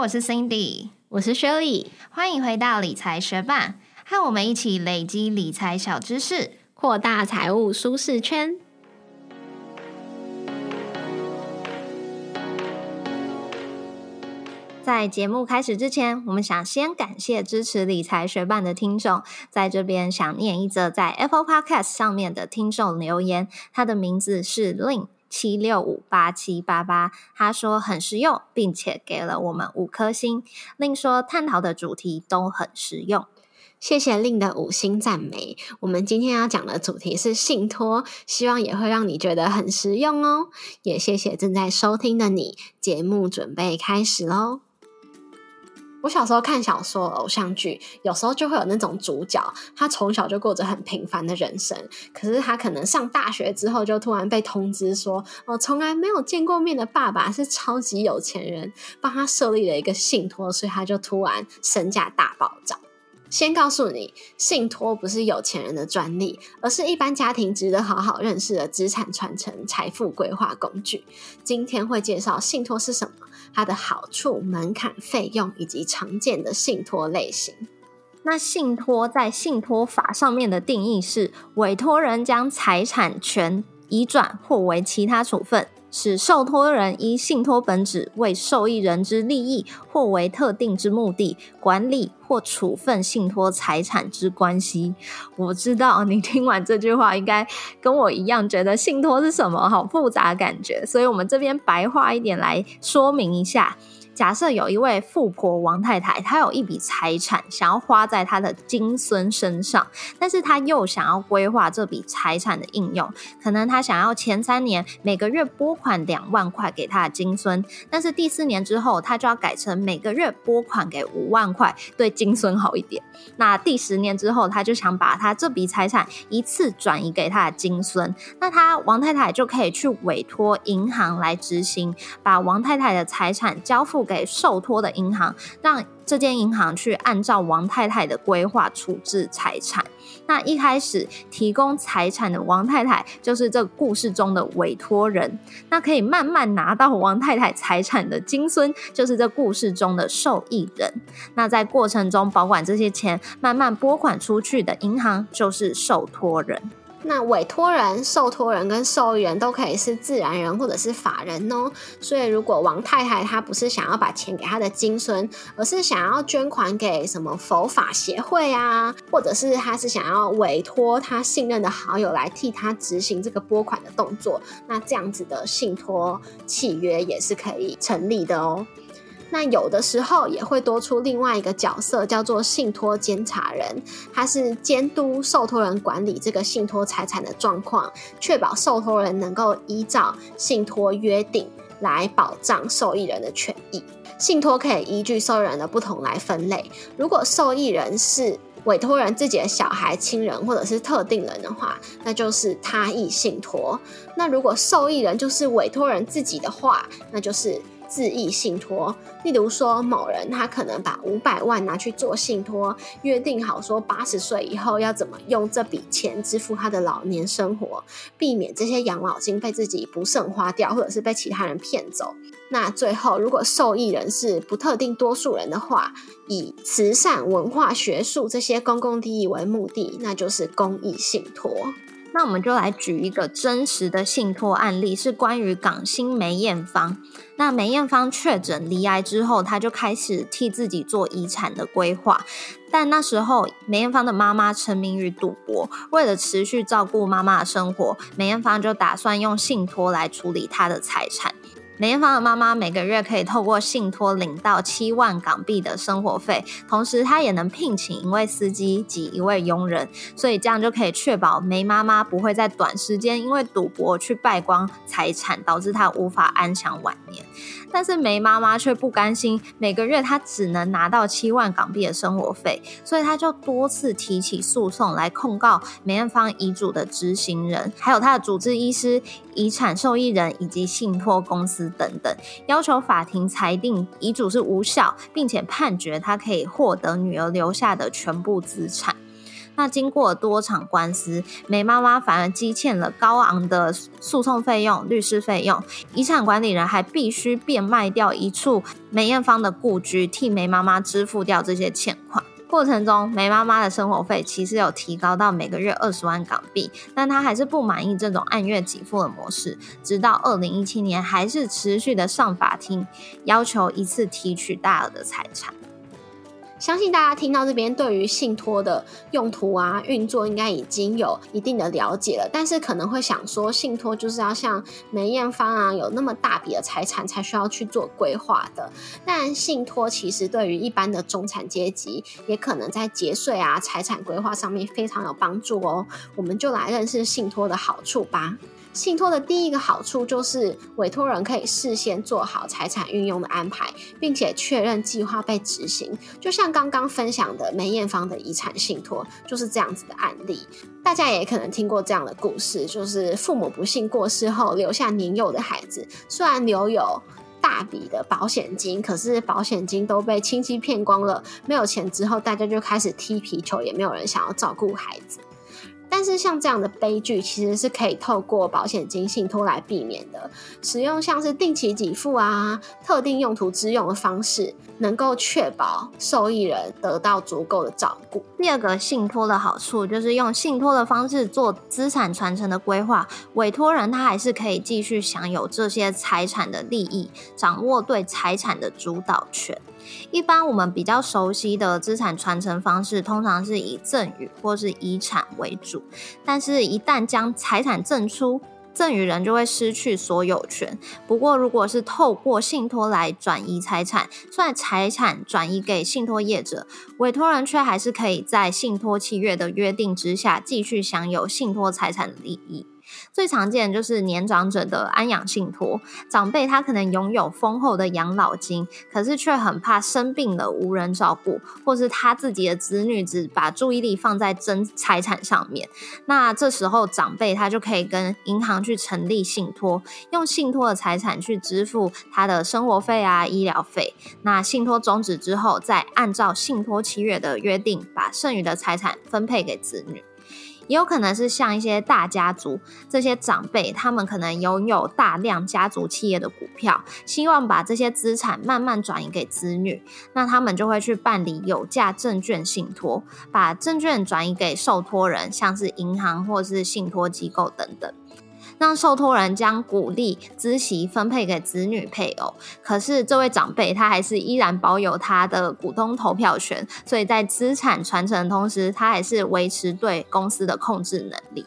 我是 Cindy，我是 Shirley，欢迎回到理财学霸，和我们一起累积理财小知识，扩大财务舒适圈。在节目开始之前，我们想先感谢支持理财学办的听众，在这边想念一则在 Apple Podcast 上面的听众留言，他的名字是 Lin 七六五八七八八，他说很实用，并且给了我们五颗星。另说探讨的主题都很实用，谢谢令的五星赞美。我们今天要讲的主题是信托，希望也会让你觉得很实用哦。也谢谢正在收听的你，节目准备开始喽。我小时候看小说、偶像剧，有时候就会有那种主角，他从小就过着很平凡的人生，可是他可能上大学之后，就突然被通知说，哦，从来没有见过面的爸爸是超级有钱人，帮他设立了一个信托，所以他就突然身价大暴涨。先告诉你，信托不是有钱人的专利，而是一般家庭值得好好认识的资产传承、财富规划工具。今天会介绍信托是什么，它的好处、门槛、费用以及常见的信托类型。那信托在信托法上面的定义是，委托人将财产权移转或为其他处分。使受托人依信托本旨为受益人之利益或为特定之目的管理或处分信托财产之关系。我知道你听完这句话，应该跟我一样觉得信托是什么，好复杂感觉。所以我们这边白话一点来说明一下。假设有一位富婆王太太，她有一笔财产想要花在她的金孙身上，但是她又想要规划这笔财产的应用，可能她想要前三年每个月拨款两万块给她的金孙，但是第四年之后，她就要改成每个月拨款给五万块，对金孙好一点。那第十年之后，她就想把她这笔财产一次转移给她的金孙，那她王太太就可以去委托银行来执行，把王太太的财产交付。给受托的银行，让这间银行去按照王太太的规划处置财产。那一开始提供财产的王太太，就是这故事中的委托人。那可以慢慢拿到王太太财产的金孙，就是这故事中的受益人。那在过程中保管这些钱，慢慢拨款出去的银行，就是受托人。那委托人、受托人跟受益人都可以是自然人或者是法人哦。所以，如果王太太她不是想要把钱给她的金孙，而是想要捐款给什么佛法协会啊，或者是她是想要委托她信任的好友来替她执行这个拨款的动作，那这样子的信托契约也是可以成立的哦。那有的时候也会多出另外一个角色，叫做信托监察人，他是监督受托人管理这个信托财产的状况，确保受托人能够依照信托约定来保障受益人的权益。信托可以依据受益人的不同来分类，如果受益人是委托人自己的小孩、亲人或者是特定人的话，那就是他益信托；那如果受益人就是委托人自己的话，那就是。自益信托，例如说某人他可能把五百万拿去做信托，约定好说八十岁以后要怎么用这笔钱支付他的老年生活，避免这些养老金被自己不慎花掉，或者是被其他人骗走。那最后，如果受益人是不特定多数人的话，以慈善、文化、学术这些公共利益为目的，那就是公益信托。那我们就来举一个真实的信托案例，是关于港星梅艳芳。那梅艳芳确诊离癌之后，她就开始替自己做遗产的规划。但那时候，梅艳芳的妈妈沉迷于赌博，为了持续照顾妈妈的生活，梅艳芳就打算用信托来处理她的财产。梅艳芳的妈妈每个月可以透过信托领到七万港币的生活费，同时她也能聘请一位司机及一位佣人，所以这样就可以确保梅妈妈不会在短时间因为赌博去败光财产，导致她无法安享晚年。但是梅妈妈却不甘心，每个月她只能拿到七万港币的生活费，所以她就多次提起诉讼来控告梅艳芳遗嘱的执行人，还有她的主治医师、遗产受益人以及信托公司。等等，要求法庭裁定遗嘱是无效，并且判决他可以获得女儿留下的全部资产。那经过多场官司，梅妈妈反而积欠了高昂的诉讼费用、律师费用，遗产管理人还必须变卖掉一处梅艳芳的故居，替梅妈妈支付掉这些欠款。过程中，梅妈妈的生活费其实有提高到每个月二十万港币，但她还是不满意这种按月给付的模式，直到二零一七年还是持续的上法庭，要求一次提取大额的财产。相信大家听到这边，对于信托的用途啊、运作，应该已经有一定的了解了。但是可能会想说，信托就是要像梅艳芳啊，有那么大笔的财产才需要去做规划的。但信托其实对于一般的中产阶级，也可能在节税啊、财产规划上面非常有帮助哦。我们就来认识信托的好处吧。信托的第一个好处就是委托人可以事先做好财产运用的安排，并且确认计划被执行。就像刚刚分享的梅艳芳的遗产信托就是这样子的案例。大家也可能听过这样的故事，就是父母不幸过世后留下年幼的孩子，虽然留有大笔的保险金，可是保险金都被亲戚骗光了。没有钱之后，大家就开始踢皮球，也没有人想要照顾孩子。但是像这样的悲剧，其实是可以透过保险金信托来避免的。使用像是定期给付啊、特定用途之用的方式，能够确保受益人得到足够的照顾。第二个信托的好处就是用信托的方式做资产传承的规划，委托人他还是可以继续享有这些财产的利益，掌握对财产的主导权。一般我们比较熟悉的资产传承方式，通常是以赠与或是遗产为主。但是，一旦将财产赠出，赠与人就会失去所有权。不过，如果是透过信托来转移财产，虽然财产转移给信托业者，委托人却还是可以在信托契约的约定之下，继续享有信托财产的利益。最常见就是年长者的安养信托，长辈他可能拥有丰厚的养老金，可是却很怕生病了无人照顾，或是他自己的子女只把注意力放在争财产上面。那这时候长辈他就可以跟银行去成立信托，用信托的财产去支付他的生活费啊、医疗费。那信托终止之后，再按照信托契约的约定，把剩余的财产分配给子女。也有可能是像一些大家族，这些长辈他们可能拥有大量家族企业的股票，希望把这些资产慢慢转移给子女，那他们就会去办理有价证券信托，把证券转移给受托人，像是银行或是信托机构等等。让受托人将股利、孳息分配给子女配偶，可是这位长辈他还是依然保有他的股东投票权，所以在资产传承的同时，他还是维持对公司的控制能力。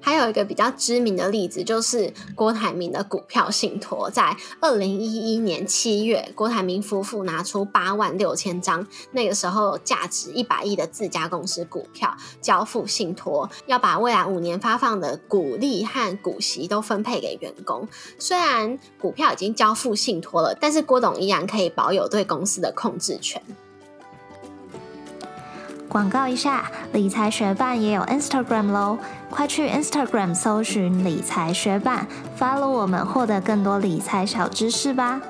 还有一个比较知名的例子，就是郭台铭的股票信托，在二零一一年七月，郭台铭夫妇拿出八万六千张，那个时候价值一百亿的自家公司股票交付信托，要把未来五年发放的股利和股息都分配给员工。虽然股票已经交付信托了，但是郭董依然可以保有对公司的控制权。广告一下，理财学办也有 Instagram 喽，快去 Instagram 搜寻理财学办，follow 我们，获得更多理财小知识吧。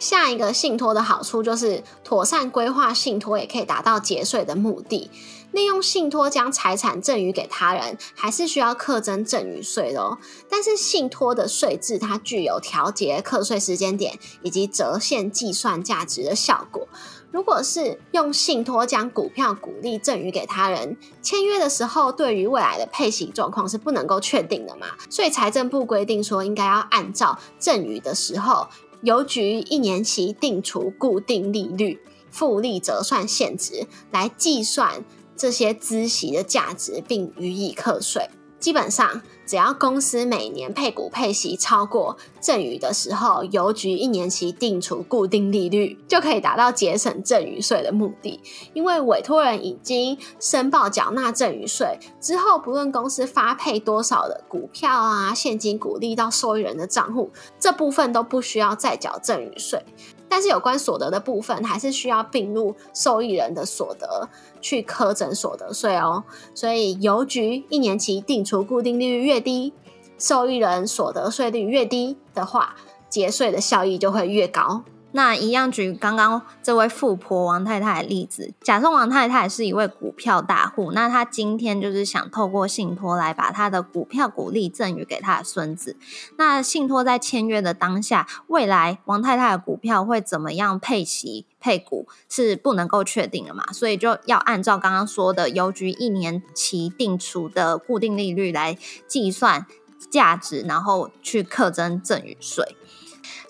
下一个信托的好处就是妥善规划信托，也可以达到节税的目的。利用信托将财产赠与给他人，还是需要课征赠与税的。但是信托的税制它具有调节课税时间点以及折现计算价值的效果。如果是用信托将股票股利赠与给他人，签约的时候对于未来的配息状况是不能够确定的嘛？所以财政部规定说，应该要按照赠与的时候，邮局一年期定除固定利率复利折算现值来计算这些孳息的价值，并予以课税。基本上，只要公司每年配股配息超过赠与的时候，邮局一年期定除固定利率，就可以达到节省赠与税的目的。因为委托人已经申报缴纳赠与税之后，不论公司发配多少的股票啊、现金股利到受益人的账户，这部分都不需要再缴赠与税。但是有关所得的部分，还是需要并入受益人的所得去苛征所得税哦。所以邮局一年期定除固定利率越低，受益人所得税率越低的话，节税的效益就会越高。那一样举刚刚这位富婆王太太的例子，假设王太太是一位股票大户，那她今天就是想透过信托来把她的股票股利赠与给她的孙子。那信托在签约的当下，未来王太太的股票会怎么样配息配股是不能够确定的嘛？所以就要按照刚刚说的邮局一年期定储的固定利率来计算价值，然后去课征赠与税。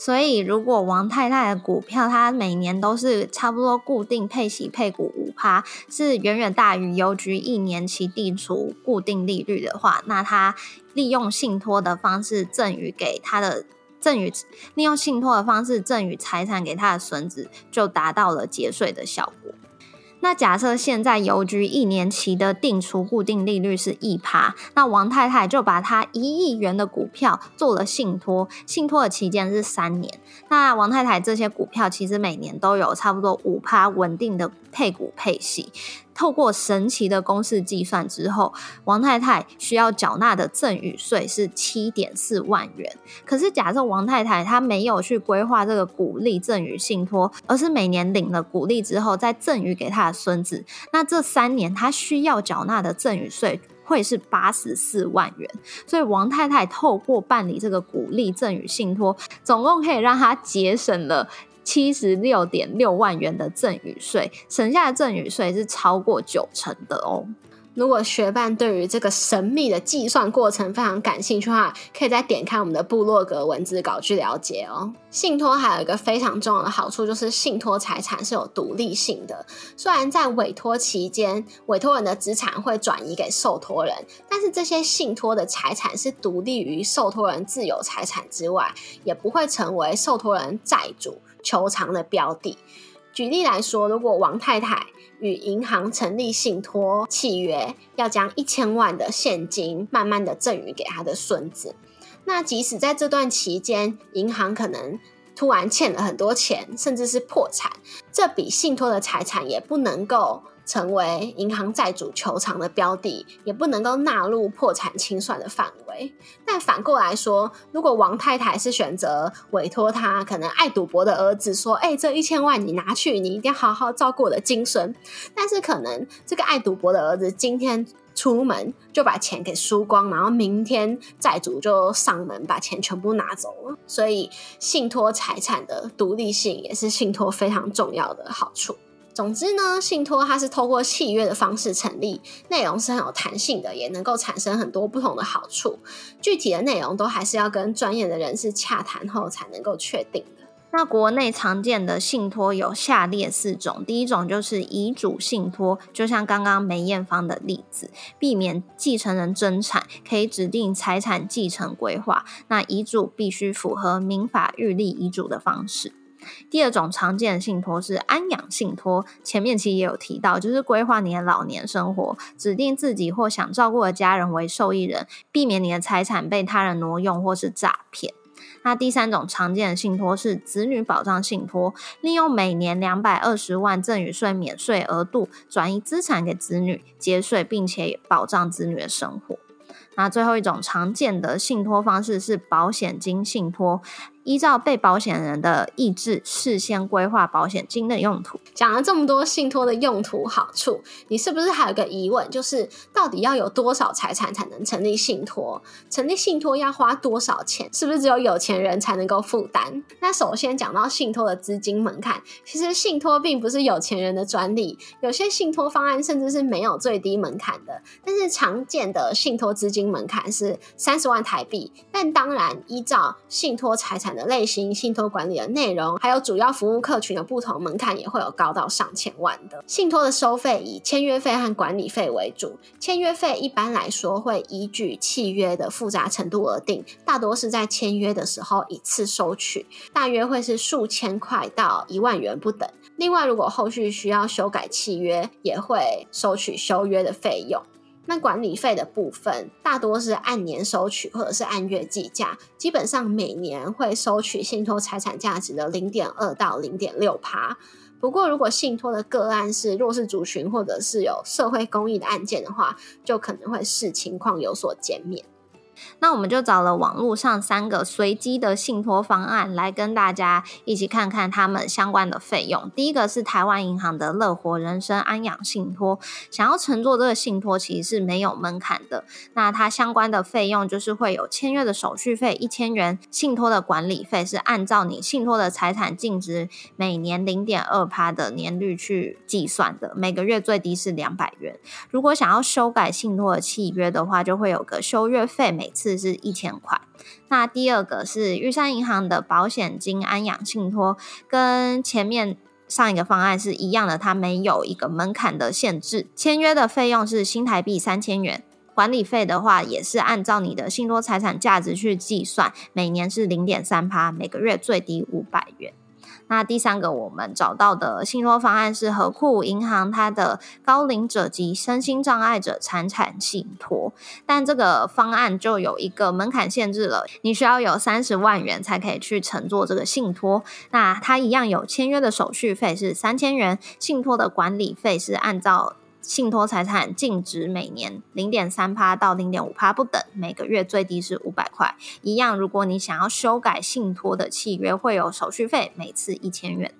所以，如果王太太的股票，她每年都是差不多固定配息配股五趴，是远远大于邮局一年期地储固定利率的话，那她利用信托的方式赠予给她的赠与，利用信托的方式赠与财产给她的孙子，就达到了节税的效果。那假设现在邮局一年期的定出固定利率是一趴，那王太太就把她一亿元的股票做了信托，信托的期间是三年。那王太太这些股票其实每年都有差不多五趴稳定的配股配息。透过神奇的公式计算之后，王太太需要缴纳的赠与税是七点四万元。可是假设王太太她没有去规划这个鼓励赠与信托，而是每年领了股利之后再赠与给她的孙子，那这三年她需要缴纳的赠与税会是八十四万元。所以王太太透过办理这个鼓励赠与信托，总共可以让她节省了。七十六点六万元的赠与税，省下的赠与税是超过九成的哦。如果学伴对于这个神秘的计算过程非常感兴趣的话，可以再点开我们的部落格文字稿去了解哦。信托还有一个非常重要的好处，就是信托财产是有独立性的。虽然在委托期间，委托人的资产会转移给受托人，但是这些信托的财产是独立于受托人自有财产之外，也不会成为受托人债主。求偿的标的，举例来说，如果王太太与银行成立信托契约，要将一千万的现金慢慢的赠予给他的孙子，那即使在这段期间，银行可能突然欠了很多钱，甚至是破产，这笔信托的财产也不能够。成为银行债主求偿的标的，也不能够纳入破产清算的范围。但反过来说，如果王太太是选择委托他可能爱赌博的儿子说：“哎，这一千万你拿去，你一定要好好照顾我的精神。”但是可能这个爱赌博的儿子今天出门就把钱给输光，然后明天债主就上门把钱全部拿走了。所以信托财产的独立性也是信托非常重要的好处。总之呢，信托它是透过契约的方式成立，内容是很有弹性的，也能够产生很多不同的好处。具体的内容都还是要跟专业的人士洽谈后才能够确定的。那国内常见的信托有下列四种，第一种就是遗嘱信托，就像刚刚梅艳芳的例子，避免继承人争产，可以指定财产继承规划。那遗嘱必须符合民法预立遗嘱的方式。第二种常见的信托是安养信托，前面其实也有提到，就是规划你的老年生活，指定自己或想照顾的家人为受益人，避免你的财产被他人挪用或是诈骗。那第三种常见的信托是子女保障信托，利用每年两百二十万赠与税免税额度，转移资产给子女节税，并且保障子女的生活。那最后一种常见的信托方式是保险金信托。依照被保险人的意志，事先规划保险金的用途。讲了这么多信托的用途好处，你是不是还有个疑问？就是到底要有多少财产才能成立信托？成立信托要花多少钱？是不是只有有钱人才能够负担？那首先讲到信托的资金门槛，其实信托并不是有钱人的专利，有些信托方案甚至是没有最低门槛的。但是常见的信托资金门槛是三十万台币，但当然依照信托财产。的类型、信托管理的内容，还有主要服务客群的不同门槛，也会有高到上千万的。信托的收费以签约费和管理费为主，签约费一般来说会依据契约的复杂程度而定，大多是在签约的时候一次收取，大约会是数千块到一万元不等。另外，如果后续需要修改契约，也会收取修约的费用。那管理费的部分大多是按年收取，或者是按月计价，基本上每年会收取信托财产价值的零点二到零点六趴。不过，如果信托的个案是弱势族群，或者是有社会公益的案件的话，就可能会视情况有所减免。那我们就找了网络上三个随机的信托方案来跟大家一起看看他们相关的费用。第一个是台湾银行的乐活人生安养信托，想要乘坐这个信托其实是没有门槛的。那它相关的费用就是会有签约的手续费一千元，信托的管理费是按照你信托的财产净值每年零点二趴的年率去计算的，每个月最低是两百元。如果想要修改信托的契约的话，就会有个修约费，每次是一千块。那第二个是玉山银行的保险金安养信托，跟前面上一个方案是一样的，它没有一个门槛的限制，签约的费用是新台币三千元，管理费的话也是按照你的信托财产价值去计算，每年是零点三趴，每个月最低五百元。那第三个我们找到的信托方案是和库银行它的高龄者及身心障碍者财产信托，但这个方案就有一个门槛限制了，你需要有三十万元才可以去乘坐这个信托。那它一样有签约的手续费是三千元，信托的管理费是按照。信托财产净值每年零点三趴到零点五趴不等，每个月最低是五百块。一样，如果你想要修改信托的契约，会有手续费，每次一千元。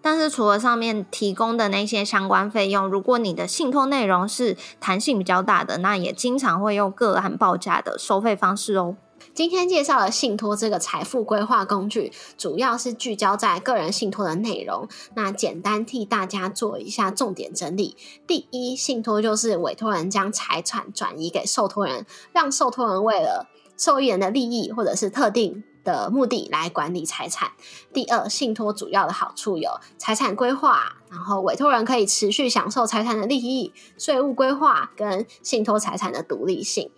但是除了上面提供的那些相关费用，如果你的信托内容是弹性比较大的，那也经常会用个案报价的收费方式哦。今天介绍的信托这个财富规划工具，主要是聚焦在个人信托的内容。那简单替大家做一下重点整理。第一，信托就是委托人将财产转移给受托人，让受托人为了受益人的利益或者是特定的目的来管理财产。第二，信托主要的好处有财产规划，然后委托人可以持续享受财产的利益、税务规划跟信托财产的独立性。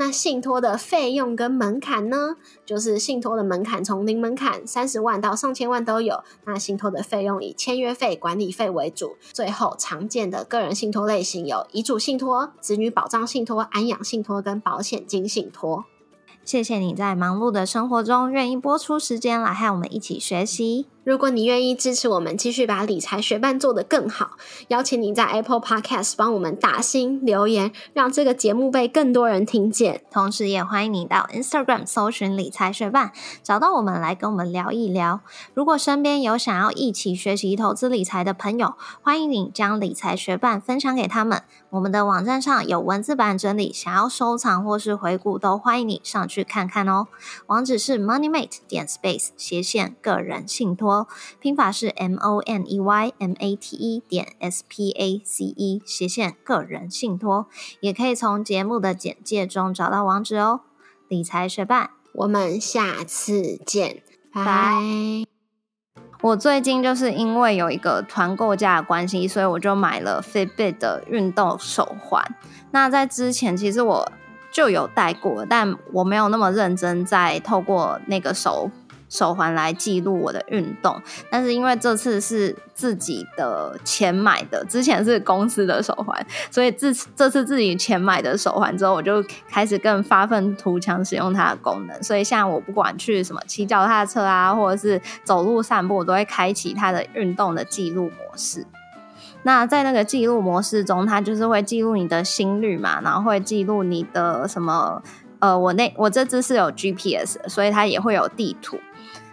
那信托的费用跟门槛呢？就是信托的门槛从零门槛三十万到上千万都有。那信托的费用以签约费、管理费为主。最后常见的个人信托类型有遗嘱信托、子女保障信托、安养信托跟保险金信托。谢谢你在忙碌的生活中愿意播出时间来和我们一起学习。如果你愿意支持我们，继续把理财学伴做得更好，邀请你在 Apple Podcast 帮我们打新留言，让这个节目被更多人听见。同时，也欢迎你到 Instagram 搜寻理财学伴，找到我们来跟我们聊一聊。如果身边有想要一起学习投资理财的朋友，欢迎你将理财学伴分享给他们。我们的网站上有文字版整理，想要收藏或是回顾，都欢迎你上去看看哦。网址是 MoneyMate 点 Space 斜线个人信托。拼法是 M O N E Y M A T E 点 S P A C E 斜线个人信托，也可以从节目的简介中找到网址哦。理财学伴，我们下次见，拜。我最近就是因为有一个团购价的关系，所以我就买了 Fitbit 的运动手环。那在之前其实我就有戴过，但我没有那么认真在透过那个手。手环来记录我的运动，但是因为这次是自己的钱买的，之前是公司的手环，所以自这次自己钱买的手环之后，我就开始更发愤图强使用它的功能。所以像我不管去什么骑脚踏车啊，或者是走路散步，我都会开启它的运动的记录模式。那在那个记录模式中，它就是会记录你的心率嘛，然后会记录你的什么呃，我那我这只是有 GPS，所以它也会有地图。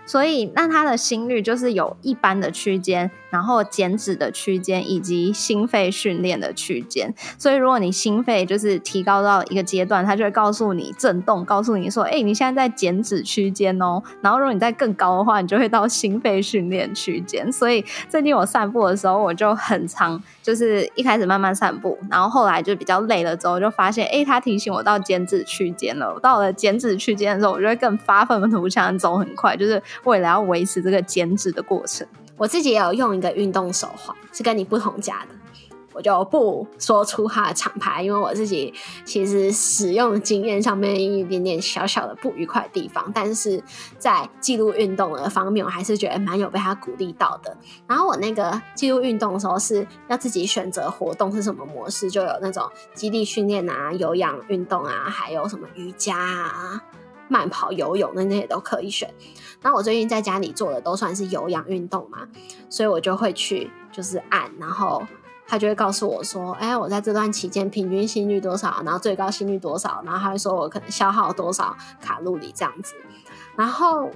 所以，那他的心率就是有一般的区间。然后减脂的区间以及心肺训练的区间，所以如果你心肺就是提高到一个阶段，它就会告诉你震动，告诉你说：“哎，你现在在减脂区间哦。”然后如果你在更高的话，你就会到心肺训练区间。所以最近我散步的时候，我就很常，就是一开始慢慢散步，然后后来就比较累了之后，就发现哎，它提醒我到减脂区间了。我到了减脂区间的时候，我就会更发奋图强，走很快，就是为了要维持这个减脂的过程。我自己也有用一个运动手环，是跟你不同家的，我就不说出它的厂牌，因为我自己其实使用经验上面一点点小小的不愉快地方，但是在记录运动的方面，我还是觉得蛮有被他鼓励到的。然后我那个记录运动的时候是要自己选择活动是什么模式，就有那种基地训练啊、有氧运动啊，还有什么瑜伽啊。慢跑、游泳那些都可以选。那我最近在家里做的都算是有氧运动嘛，所以我就会去就是按，然后他就会告诉我说：“哎，我在这段期间平均心率多少，然后最高心率多少，然后他会说我可能消耗多少卡路里这样子。”然后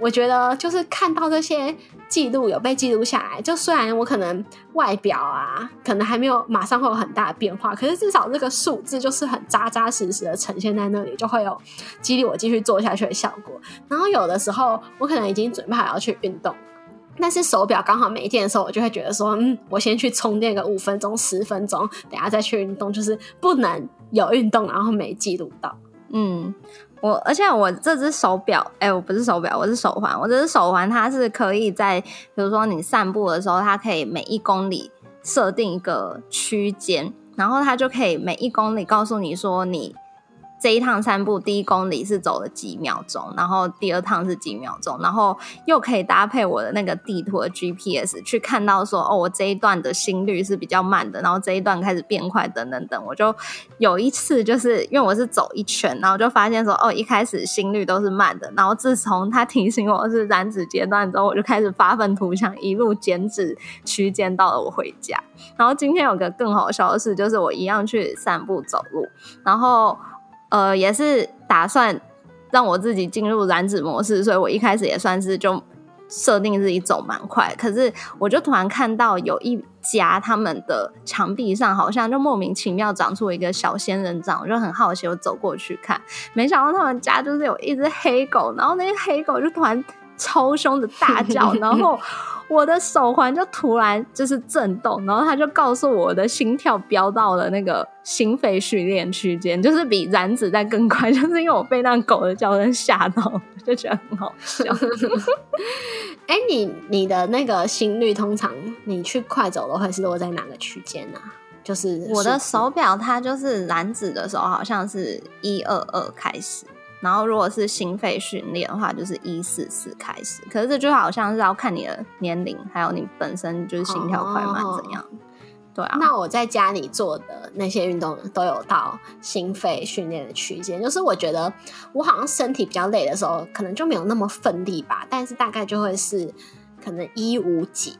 我觉得就是看到这些记录有被记录下来，就虽然我可能外表啊可能还没有马上会有很大的变化，可是至少这个数字就是很扎扎实实的呈现在那里，就会有激励我继续做下去的效果。然后有的时候我可能已经准备好要去运动。但是手表刚好没电的时候，我就会觉得说，嗯，我先去充电个五分钟、十分钟，等下再去运动，就是不能有运动然后没记录到。嗯，我而且我这只手表，哎，我不是手表，我是手环。我这只手环它是可以在，比如说你散步的时候，它可以每一公里设定一个区间，然后它就可以每一公里告诉你说你。这一趟散步第一公里是走了几秒钟，然后第二趟是几秒钟，然后又可以搭配我的那个地图的 GPS 去看到说，哦，我这一段的心率是比较慢的，然后这一段开始变快，等等等。我就有一次就是因为我是走一圈，然后就发现说，哦，一开始心率都是慢的，然后自从他提醒我是燃脂阶段之后，我就开始发愤图强，一路减脂区间到了我回家。然后今天有个更好笑的事，就是我一样去散步走路，然后。呃，也是打算让我自己进入燃脂模式，所以我一开始也算是就设定自己走蛮快。可是我就突然看到有一家他们的墙壁上好像就莫名其妙长出一个小仙人掌，我就很好奇，我走过去看，没想到他们家就是有一只黑狗，然后那黑狗就突然超凶的大叫，然后。我的手环就突然就是震动，然后他就告诉我的心跳飙到了那个心肺训练区间，就是比燃脂在更快，就是因为我被那狗的叫声吓到，就觉得很好笑。哎，你你的那个心率通常你去快走的话是落在哪个区间呢？就是我的手表它就是燃脂的时候好像是一二二开始。然后，如果是心肺训练的话，就是一四四开始。可是这就好像是要看你的年龄，还有你本身就是心跳快慢怎样。对啊。那我在家里做的那些运动都有到心肺训练的区间，就是我觉得我好像身体比较累的时候，可能就没有那么奋力吧。但是大概就会是可能一五几，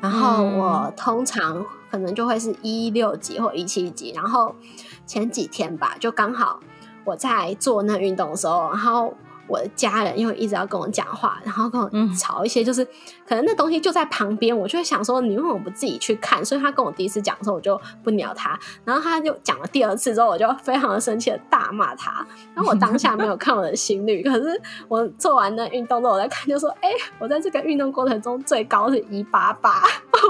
然后我通常可能就会是一六几或一七几。然后前几天吧，就刚好。我在做那运动的时候，然后我的家人又一直要跟我讲话，然后跟我吵一些，就是可能那东西就在旁边，我就会想说你为什么不自己去看？所以他跟我第一次讲的时候，我就不鸟他。然后他就讲了第二次之后，我就非常的生气的大骂他。然后我当下没有看我的心率，可是我做完那运动之后，我在看，就说：“哎，我在这个运动过程中最高是一八八。”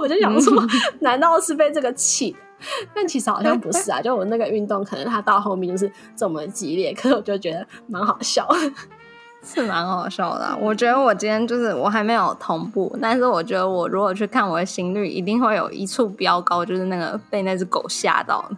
我就想说，难道是被这个气？但其实好像不是啊，就我那个运动，可能它到后面就是这么激烈，可是我就觉得蛮好笑，是蛮好笑的。我觉得我今天就是我还没有同步，但是我觉得我如果去看我的心率，一定会有一处飙高，就是那个被那只狗吓到